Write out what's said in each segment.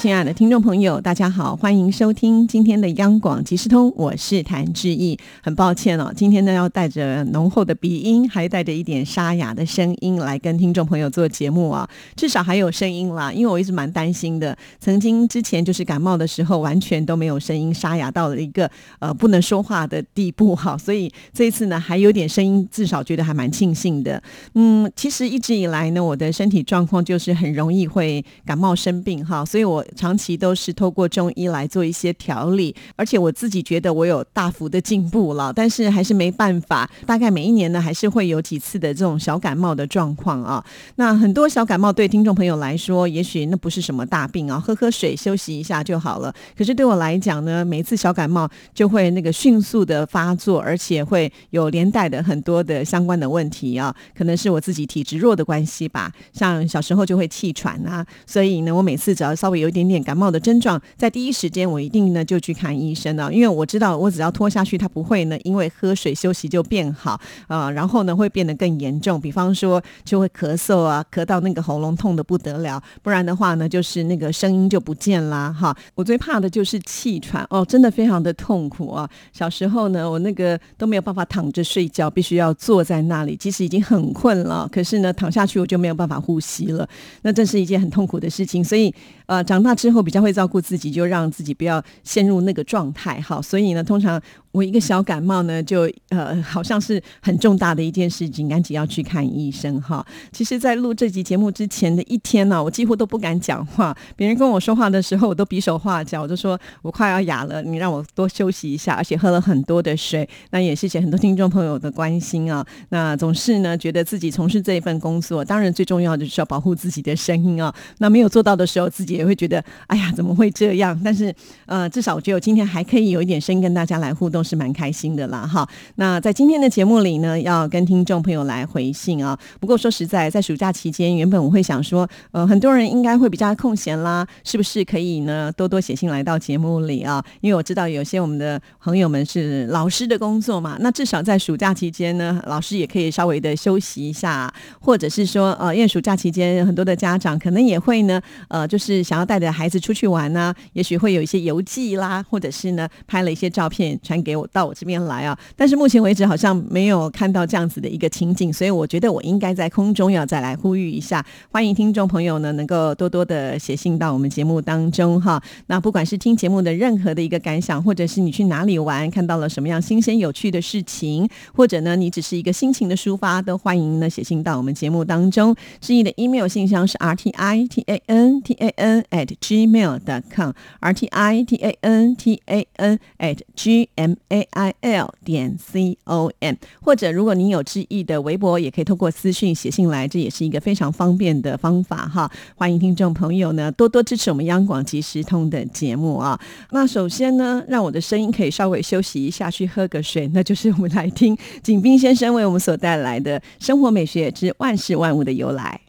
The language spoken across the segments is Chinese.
亲爱的听众朋友，大家好，欢迎收听今天的央广即时通，我是谭志毅。很抱歉哦，今天呢要带着浓厚的鼻音，还带着一点沙哑的声音来跟听众朋友做节目啊。至少还有声音啦，因为我一直蛮担心的。曾经之前就是感冒的时候，完全都没有声音，沙哑到了一个呃不能说话的地步哈。所以这一次呢，还有点声音，至少觉得还蛮庆幸的。嗯，其实一直以来呢，我的身体状况就是很容易会感冒生病哈，所以我。长期都是透过中医来做一些调理，而且我自己觉得我有大幅的进步了，但是还是没办法。大概每一年呢，还是会有几次的这种小感冒的状况啊。那很多小感冒对听众朋友来说，也许那不是什么大病啊，喝喝水休息一下就好了。可是对我来讲呢，每次小感冒就会那个迅速的发作，而且会有连带的很多的相关的问题啊。可能是我自己体质弱的关系吧，像小时候就会气喘啊，所以呢，我每次只要稍微有点。点点感冒的症状，在第一时间我一定呢就去看医生了，因为我知道我只要拖下去，它不会呢因为喝水休息就变好啊，然后呢会变得更严重，比方说就会咳嗽啊，咳到那个喉咙痛的不得了，不然的话呢就是那个声音就不见啦哈。我最怕的就是气喘哦，真的非常的痛苦啊。小时候呢我那个都没有办法躺着睡觉，必须要坐在那里，即使已经很困了，可是呢躺下去我就没有办法呼吸了，那这是一件很痛苦的事情，所以呃长大。之后比较会照顾自己，就让自己不要陷入那个状态。好，所以呢，通常。我一个小感冒呢，就呃好像是很重大的一件事情，赶紧要去看医生哈。其实，在录这集节目之前的一天呢，我几乎都不敢讲话。别人跟我说话的时候，我都比手画脚，我就说我快要哑了，你让我多休息一下。而且喝了很多的水。那也谢谢很多听众朋友的关心啊。那总是呢，觉得自己从事这一份工作，当然最重要的就是要保护自己的声音啊。那没有做到的时候，自己也会觉得哎呀，怎么会这样？但是呃，至少我觉得我今天还可以有一点声音跟大家来互动。都是蛮开心的啦，哈。那在今天的节目里呢，要跟听众朋友来回信啊。不过说实在，在暑假期间，原本我会想说，呃，很多人应该会比较空闲啦，是不是可以呢多多写信来到节目里啊？因为我知道有些我们的朋友们是老师的工作嘛，那至少在暑假期间呢，老师也可以稍微的休息一下，或者是说，呃，因为暑假期间很多的家长可能也会呢，呃，就是想要带着孩子出去玩呢，也许会有一些游记啦，或者是呢拍了一些照片传给。给我到我这边来啊！但是目前为止好像没有看到这样子的一个情景，所以我觉得我应该在空中要再来呼吁一下，欢迎听众朋友呢能够多多的写信到我们节目当中哈。那不管是听节目的任何的一个感想，或者是你去哪里玩看到了什么样新鲜有趣的事情，或者呢你只是一个心情的抒发，都欢迎呢写信到我们节目当中。志毅的 email 信箱是 r t i t a n t a n at gmail.com，r t i t a n t a n at g m a i l 点 c o m，或者如果您有质疑的微博，也可以通过私讯写信来，这也是一个非常方便的方法哈。欢迎听众朋友呢多多支持我们央广即时通的节目啊。那首先呢，让我的声音可以稍微休息一下，去喝个水，那就是我们来听景斌先生为我们所带来的《生活美学之万事万物的由来》。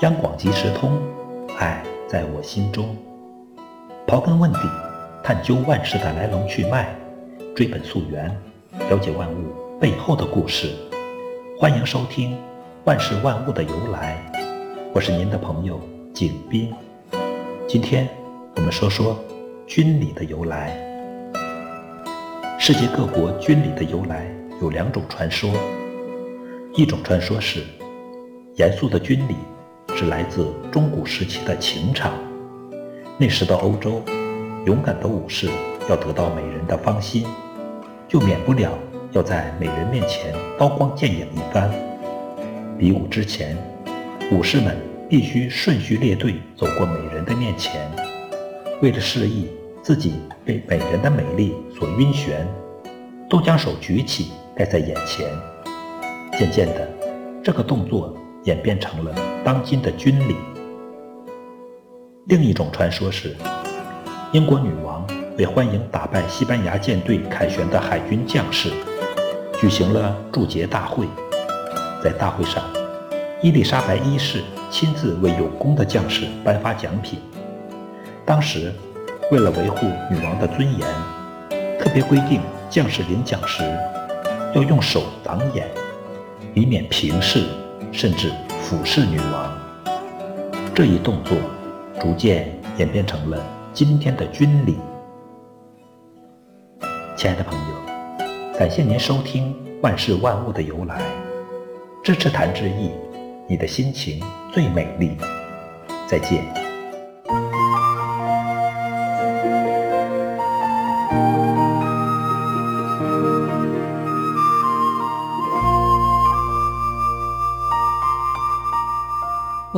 央广即时通，爱在我心中。刨根问底，探究万事的来龙去脉，追本溯源，了解万物背后的故事。欢迎收听《万事万物的由来》，我是您的朋友景斌。今天我们说说军礼的由来。世界各国军礼的由来有两种传说，一种传说是。严肃的军礼是来自中古时期的情场。那时的欧洲，勇敢的武士要得到美人的芳心，就免不了要在美人面前刀光剑影一番。比武之前，武士们必须顺序列队走过美人的面前，为了示意自己被美人的美丽所晕眩，都将手举起盖在眼前。渐渐的，这个动作演变成了当今的军礼。另一种传说是，英国女王为欢迎打败西班牙舰队凯旋的海军将士，举行了祝捷大会。在大会上，伊丽莎白一世亲自为有功的将士颁发奖品。当时，为了维护女王的尊严，特别规定将士领奖时要用手挡眼，以免平视甚至俯视女王。这一动作逐渐演变成了今天的军礼。亲爱的朋友，感谢您收听《万事万物的由来》。支持谭志毅，你的心情最美丽。再见。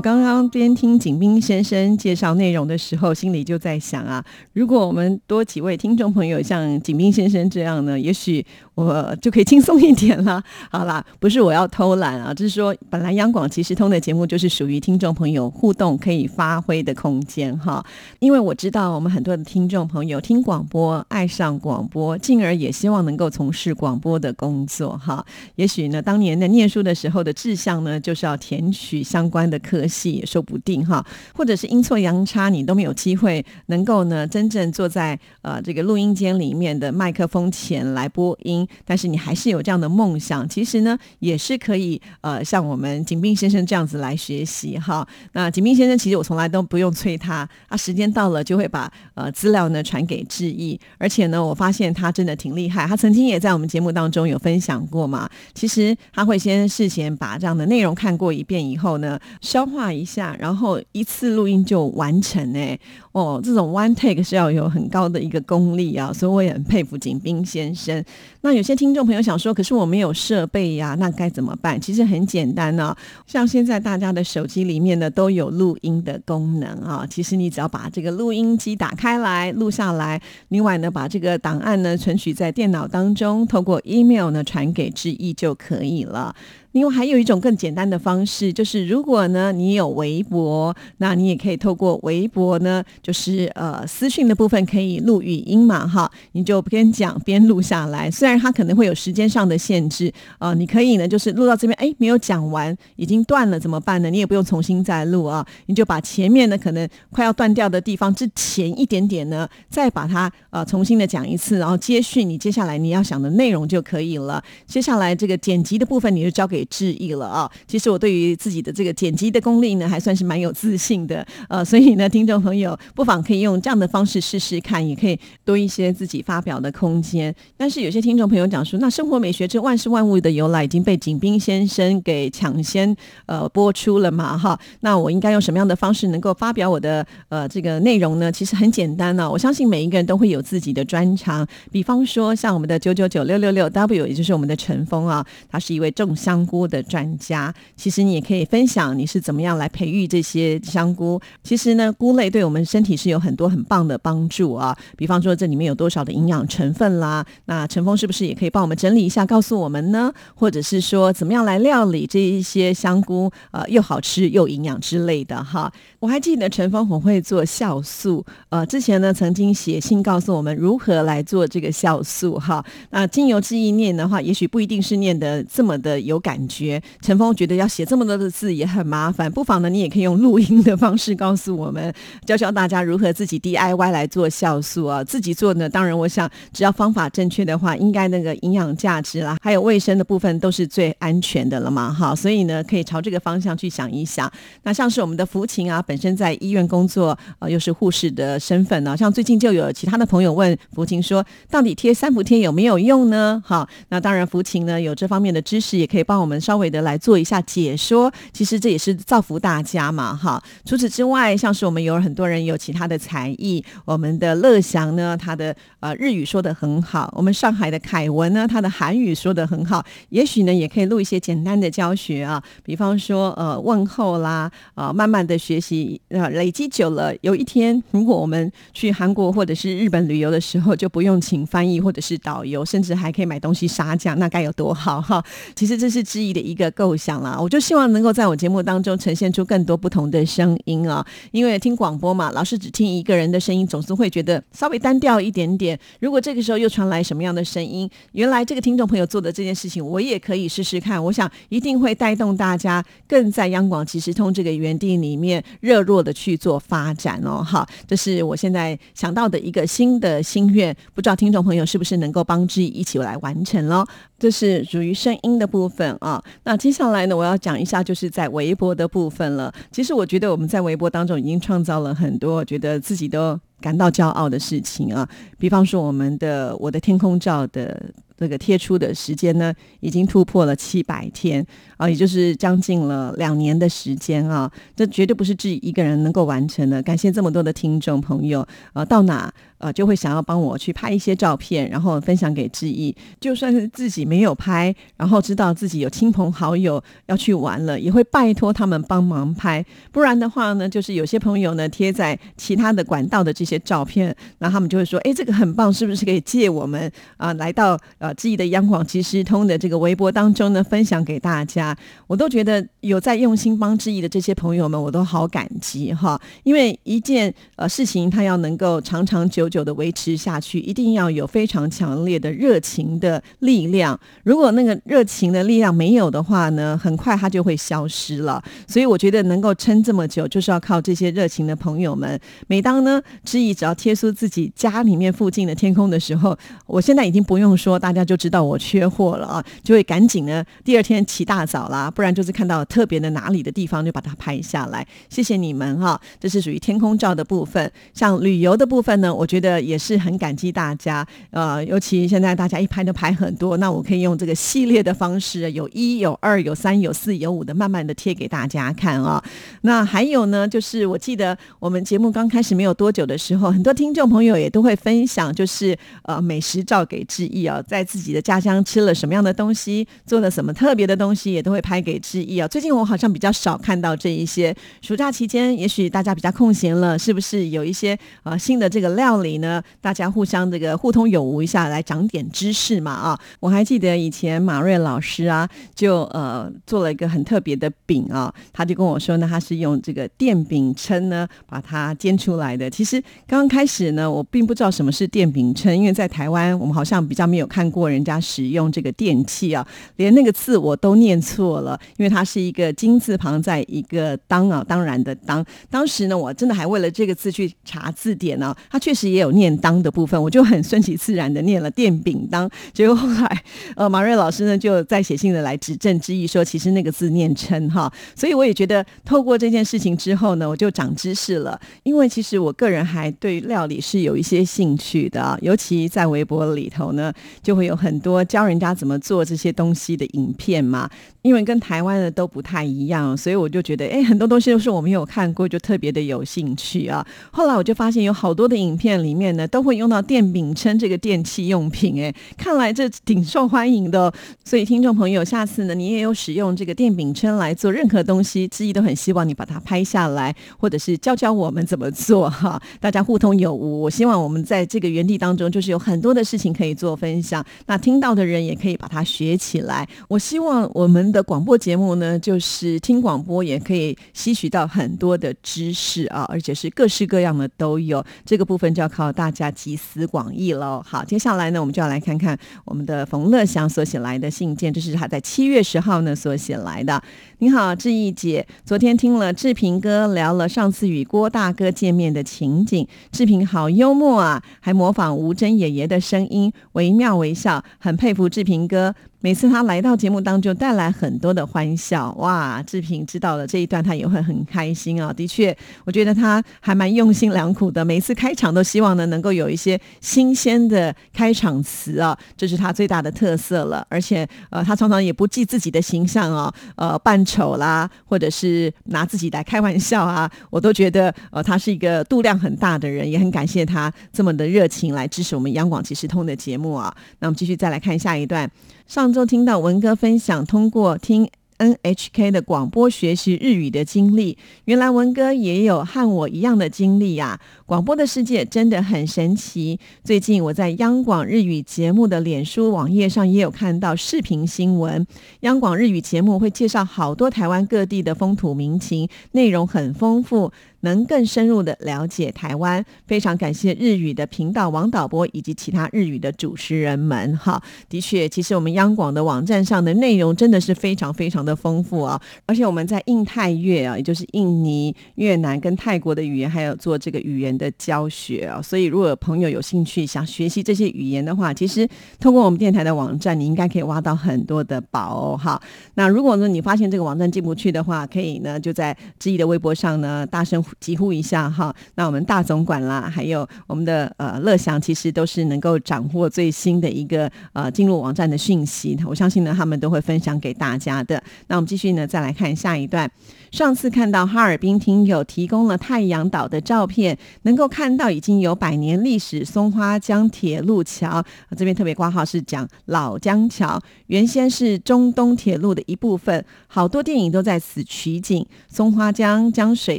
刚刚边听景斌先生介绍内容的时候，心里就在想啊，如果我们多几位听众朋友像景斌先生这样呢，也许我就可以轻松一点了。好啦，不是我要偷懒啊，就是说，本来央广即时通的节目就是属于听众朋友互动可以发挥的空间哈。因为我知道我们很多的听众朋友听广播爱上广播，进而也希望能够从事广播的工作哈。也许呢，当年在念书的时候的志向呢，就是要填取相关的科系也说不定哈，或者是阴错阳差，你都没有机会能够呢真正坐在呃这个录音间里面的麦克风前来播音，但是你还是有这样的梦想，其实呢也是可以呃像我们景斌先生这样子来学习哈。那景斌先生其实我从来都不用催他，他时间到了就会把呃资料呢传给志毅，而且呢我发现他真的挺厉害，他曾经也在我们节目当中有分享过嘛。其实他会先事先把这样的内容看过一遍以后呢消。化一下，然后一次录音就完成哎哦，这种 one take 是要有很高的一个功力啊，所以我也很佩服景斌先生。那那有些听众朋友想说，可是我没有设备呀，那该怎么办？其实很简单呢，像现在大家的手机里面呢都有录音的功能啊，其实你只要把这个录音机打开来录下来，另外呢把这个档案呢存取在电脑当中，透过 email 呢传给志毅就可以了。另外还有一种更简单的方式，就是如果呢你有微博，那你也可以透过微博呢，就是呃私讯的部分可以录语音嘛，哈，你就边讲边录下来。虽然它可能会有时间上的限制，呃，你可以呢就是录到这边，哎，没有讲完，已经断了怎么办呢？你也不用重新再录啊，你就把前面呢可能快要断掉的地方之前一点点呢，再把它呃重新的讲一次，然后接续你接下来你要想的内容就可以了。接下来这个剪辑的部分你就交给。给致意了啊！其实我对于自己的这个剪辑的功力呢，还算是蛮有自信的。呃，所以呢，听众朋友不妨可以用这样的方式试试看，也可以多一些自己发表的空间。但是有些听众朋友讲说，那生活美学这万事万物的由来已经被景斌先生给抢先呃播出了嘛？哈，那我应该用什么样的方式能够发表我的呃这个内容呢？其实很简单呢，我相信每一个人都会有自己的专长。比方说，像我们的九九九六六六 W，也就是我们的陈峰啊，他是一位重香。菇的专家，其实你也可以分享你是怎么样来培育这些香菇。其实呢，菇类对我们身体是有很多很棒的帮助啊。比方说，这里面有多少的营养成分啦？那陈峰是不是也可以帮我们整理一下，告诉我们呢？或者是说，怎么样来料理这一些香菇？呃，又好吃又营养之类的哈。我还记得陈峰很会做酵素，呃，之前呢曾经写信告诉我们如何来做这个酵素哈。那精油之意念的话，也许不一定是念的这么的有感。感觉陈峰觉得要写这么多的字也很麻烦，不妨呢，你也可以用录音的方式告诉我们，教教大家如何自己 DIY 来做酵素啊。自己做呢，当然我想只要方法正确的话，应该那个营养价值啦，还有卫生的部分都是最安全的了嘛。哈，所以呢，可以朝这个方向去想一想。那像是我们的福琴啊，本身在医院工作，呃，又是护士的身份呢，像最近就有其他的朋友问福琴说，到底贴三伏贴有没有用呢？好，那当然福琴呢有这方面的知识，也可以帮我们。我们稍微的来做一下解说，其实这也是造福大家嘛，哈。除此之外，像是我们有很多人有其他的才艺，我们的乐祥呢，他的呃日语说的很好；我们上海的凯文呢，他的韩语说的很好。也许呢，也可以录一些简单的教学啊，比方说呃问候啦，啊慢慢的学习，呃累积久了，有一天如果我们去韩国或者是日本旅游的时候，就不用请翻译或者是导游，甚至还可以买东西杀价，那该有多好哈！其实这是之。志毅的一个构想啦。我就希望能够在我节目当中呈现出更多不同的声音啊，因为听广播嘛，老是只听一个人的声音，总是会觉得稍微单调一点点。如果这个时候又传来什么样的声音，原来这个听众朋友做的这件事情，我也可以试试看。我想一定会带动大家更在央广即时通这个园地里面热络的去做发展哦。好，这是我现在想到的一个新的心愿，不知道听众朋友是不是能够帮之一起来完成喽？这是属于声音的部分啊。好那接下来呢，我要讲一下就是在微博的部分了。其实我觉得我们在微博当中已经创造了很多，觉得自己都感到骄傲的事情啊。比方说我们的我的天空照的这个贴出的时间呢，已经突破了七百天啊，也就是将近了两年的时间啊。这绝对不是自己一个人能够完成的。感谢这么多的听众朋友啊，到哪？呃，就会想要帮我去拍一些照片，然后分享给志毅。就算是自己没有拍，然后知道自己有亲朋好友要去玩了，也会拜托他们帮忙拍。不然的话呢，就是有些朋友呢贴在其他的管道的这些照片，然后他们就会说：“哎，这个很棒，是不是可以借我们啊来到呃志毅的央广即时通的这个微博当中呢分享给大家？”我都觉得有在用心帮志毅的这些朋友们，我都好感激哈。因为一件呃事情，它要能够长长久。久的维持下去，一定要有非常强烈的热情的力量。如果那个热情的力量没有的话呢，很快它就会消失了。所以我觉得能够撑这么久，就是要靠这些热情的朋友们。每当呢，意只要贴出自己家里面附近的天空的时候，我现在已经不用说，大家就知道我缺货了啊，就会赶紧呢，第二天起大早啦，不然就是看到特别的哪里的地方就把它拍下来。谢谢你们哈，这是属于天空照的部分。像旅游的部分呢，我觉得。也是很感激大家，呃，尤其现在大家一拍都拍很多，那我可以用这个系列的方式，有一有二有三有四有五的，慢慢的贴给大家看啊。那还有呢，就是我记得我们节目刚开始没有多久的时，之后很多听众朋友也都会分享，就是呃美食照给志毅啊，在自己的家乡吃了什么样的东西，做了什么特别的东西，也都会拍给志毅啊。最近我好像比较少看到这一些，暑假期间也许大家比较空闲了，是不是有一些呃新的这个料理？呢，大家互相这个互通有无一下，来长点知识嘛啊！我还记得以前马瑞老师啊，就呃做了一个很特别的饼啊，他就跟我说呢，他是用这个电饼铛呢把它煎出来的。其实刚刚开始呢，我并不知道什么是电饼铛，因为在台湾我们好像比较没有看过人家使用这个电器啊，连那个字我都念错了，因为它是一个金字旁在一个当啊，当然的当。当时呢，我真的还为了这个字去查字典呢，它确实也。有念当的部分，我就很顺其自然的念了电饼当，结果后来呃马瑞老师呢就在写信的来指正之意，说其实那个字念称哈，所以我也觉得透过这件事情之后呢，我就长知识了，因为其实我个人还还对料理是有一些兴趣的，尤其在微博里头呢，就会有很多教人家怎么做这些东西的影片嘛，因为跟台湾的都不太一样，所以我就觉得哎很多东西都是我没有看过，就特别的有兴趣啊。后来我就发现有好多的影片里。面呢都会用到电饼铛这个电器用品，哎，看来这挺受欢迎的。所以听众朋友，下次呢你也有使用这个电饼铛来做任何东西，之一都很希望你把它拍下来，或者是教教我们怎么做哈。大大家互通有无，我希望我们在这个园地当中，就是有很多的事情可以做分享。那听到的人也可以把它学起来。我希望我们的广播节目呢，就是听广播也可以吸取到很多的知识啊，而且是各式各样的都有。这个部分就要。靠大家集思广益喽！好，接下来呢，我们就要来看看我们的冯乐祥所写来的信件，这是他在七月十号呢所写来的。你好，志毅姐，昨天听了志平哥聊了上次与郭大哥见面的情景，志平好幽默啊，还模仿吴真爷爷的声音，惟妙惟肖，很佩服志平哥。每次他来到节目当中，带来很多的欢笑，哇！志平知道了这一段，他也会很开心啊。的确，我觉得他还蛮用心良苦的。每次开场都希望呢，能够有一些新鲜的开场词啊，这是他最大的特色了。而且，呃，他常常也不计自己的形象啊，呃，扮丑啦，或者是拿自己来开玩笑啊，我都觉得，呃，他是一个度量很大的人，也很感谢他这么的热情来支持我们央广即时通的节目啊。那我们继续再来看下一段。上周听到文哥分享，通过听 NHK 的广播学习日语的经历。原来文哥也有和我一样的经历呀！广播的世界真的很神奇。最近我在央广日语节目的脸书网页上也有看到视频新闻，央广日语节目会介绍好多台湾各地的风土民情，内容很丰富。能更深入的了解台湾，非常感谢日语的频道王导播以及其他日语的主持人们。哈，的确，其实我们央广的网站上的内容真的是非常非常的丰富啊！而且我们在印泰越啊，也就是印尼、越南跟泰国的语言，还有做这个语言的教学啊。所以，如果朋友有兴趣想学习这些语言的话，其实通过我们电台的网站，你应该可以挖到很多的宝哦。哈，那如果呢你发现这个网站进不去的话，可以呢就在知意的微博上呢大声。疾呼一下哈，那我们大总管啦，还有我们的呃乐祥，其实都是能够掌握最新的一个呃进入网站的讯息。我相信呢，他们都会分享给大家的。那我们继续呢，再来看下一段。上次看到哈尔滨听友提供了太阳岛的照片，能够看到已经有百年历史松花江铁路桥。这边特别挂号是讲老江桥，原先是中东铁路的一部分，好多电影都在此取景。松花江江水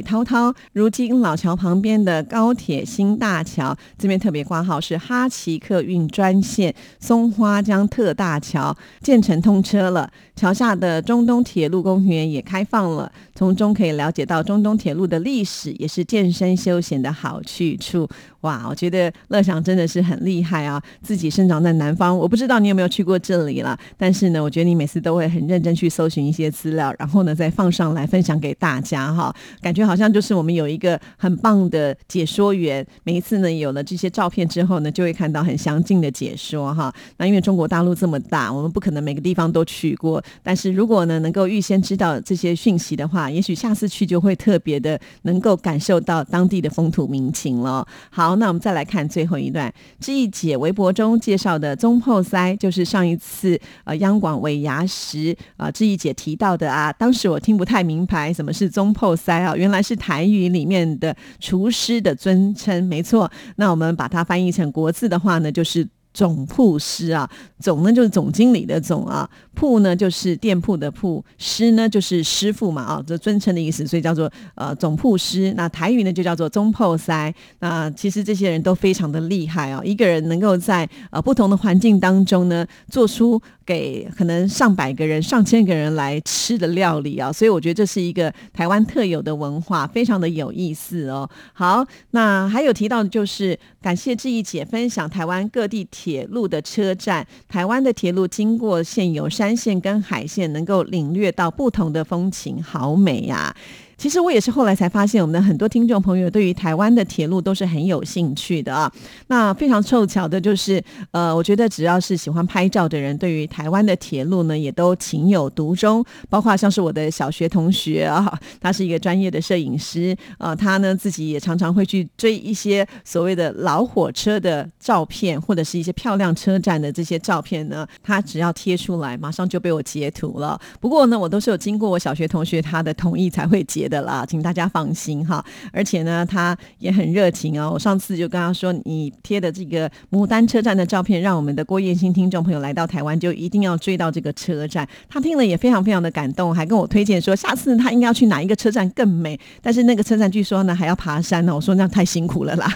滔滔，如今老桥旁边的高铁新大桥，这边特别挂号是哈奇客运专线松花江特大桥建成通车了，桥下的中东铁路公园也开放了。从中可以了解到中东铁路的历史，也是健身休闲的好去处。哇，我觉得乐祥真的是很厉害啊！自己生长在南方，我不知道你有没有去过这里了。但是呢，我觉得你每次都会很认真去搜寻一些资料，然后呢再放上来分享给大家哈。感觉好像就是我们有一个很棒的解说员。每一次呢有了这些照片之后呢，就会看到很详尽的解说哈。那因为中国大陆这么大，我们不可能每个地方都去过。但是如果呢能够预先知道这些讯息的话，也许下次去就会特别的能够感受到当地的风土民情了。好。那我们再来看最后一段，志毅姐微博中介绍的中破塞，就是上一次呃央广尾牙时啊，志毅姐提到的啊，当时我听不太明白什么是中破塞啊，原来是台语里面的厨师的尊称，没错。那我们把它翻译成国字的话呢，就是。总铺师啊，总呢就是总经理的总啊，铺呢就是店铺的铺，师呢就是师傅嘛啊，这尊称的意思，所以叫做呃总铺师。那台语呢就叫做中破塞。那其实这些人都非常的厉害啊，一个人能够在呃不同的环境当中呢，做出。给可能上百个人、上千个人来吃的料理啊，所以我觉得这是一个台湾特有的文化，非常的有意思哦。好，那还有提到的就是感谢志毅姐分享台湾各地铁路的车站，台湾的铁路经过现有山线跟海线，能够领略到不同的风情，好美呀。其实我也是后来才发现，我们的很多听众朋友对于台湾的铁路都是很有兴趣的啊。那非常凑巧的就是，呃，我觉得只要是喜欢拍照的人，对于台湾的铁路呢，也都情有独钟。包括像是我的小学同学啊，他是一个专业的摄影师啊，他呢自己也常常会去追一些所谓的老火车的照片，或者是一些漂亮车站的这些照片呢。他只要贴出来，马上就被我截图了。不过呢，我都是有经过我小学同学他的同意才会截。的啦，请大家放心哈。而且呢，他也很热情哦。我上次就跟他说，你贴的这个牡丹车站的照片，让我们的郭燕新听众朋友来到台湾，就一定要追到这个车站。他听了也非常非常的感动，还跟我推荐说，下次他应该要去哪一个车站更美。但是那个车站据说呢还要爬山呢。我说那太辛苦了啦。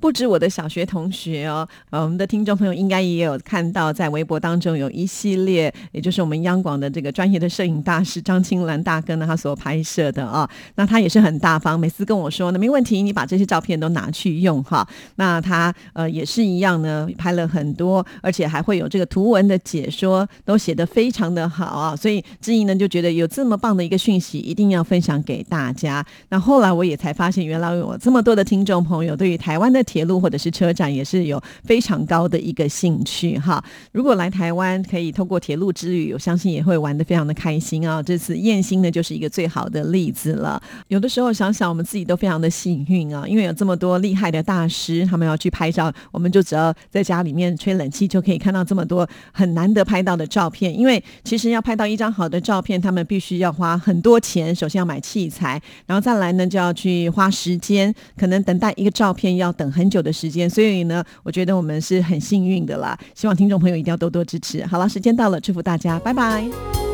不止我的小学同学哦，我们的听众朋友应该也有看到，在微博当中有一系列，也就是我们央广的这个专业的摄影大师张青兰大哥呢，他所拍摄的啊。那他也是很大方，每次跟我说呢，没问题，你把这些照片都拿去用哈。那他呃也是一样呢，拍了很多，而且还会有这个图文的解说，都写得非常的好啊。所以志毅呢就觉得有这么棒的一个讯息，一定要分享给大家。那后来我也才发现，原来有这么多的听众朋友对于台湾的铁路或者是车站也是有非常高的一个兴趣哈。如果来台湾可以透过铁路之旅，我相信也会玩得非常的开心啊。这次燕兴呢就是一个最好的例子了。有的时候想想，我们自己都非常的幸运啊，因为有这么多厉害的大师，他们要去拍照，我们就只要在家里面吹冷气，就可以看到这么多很难得拍到的照片。因为其实要拍到一张好的照片，他们必须要花很多钱，首先要买器材，然后再来呢就要去花时间，可能等待一个照片要等很久的时间。所以呢，我觉得我们是很幸运的啦。希望听众朋友一定要多多支持。好了，时间到了，祝福大家，拜拜。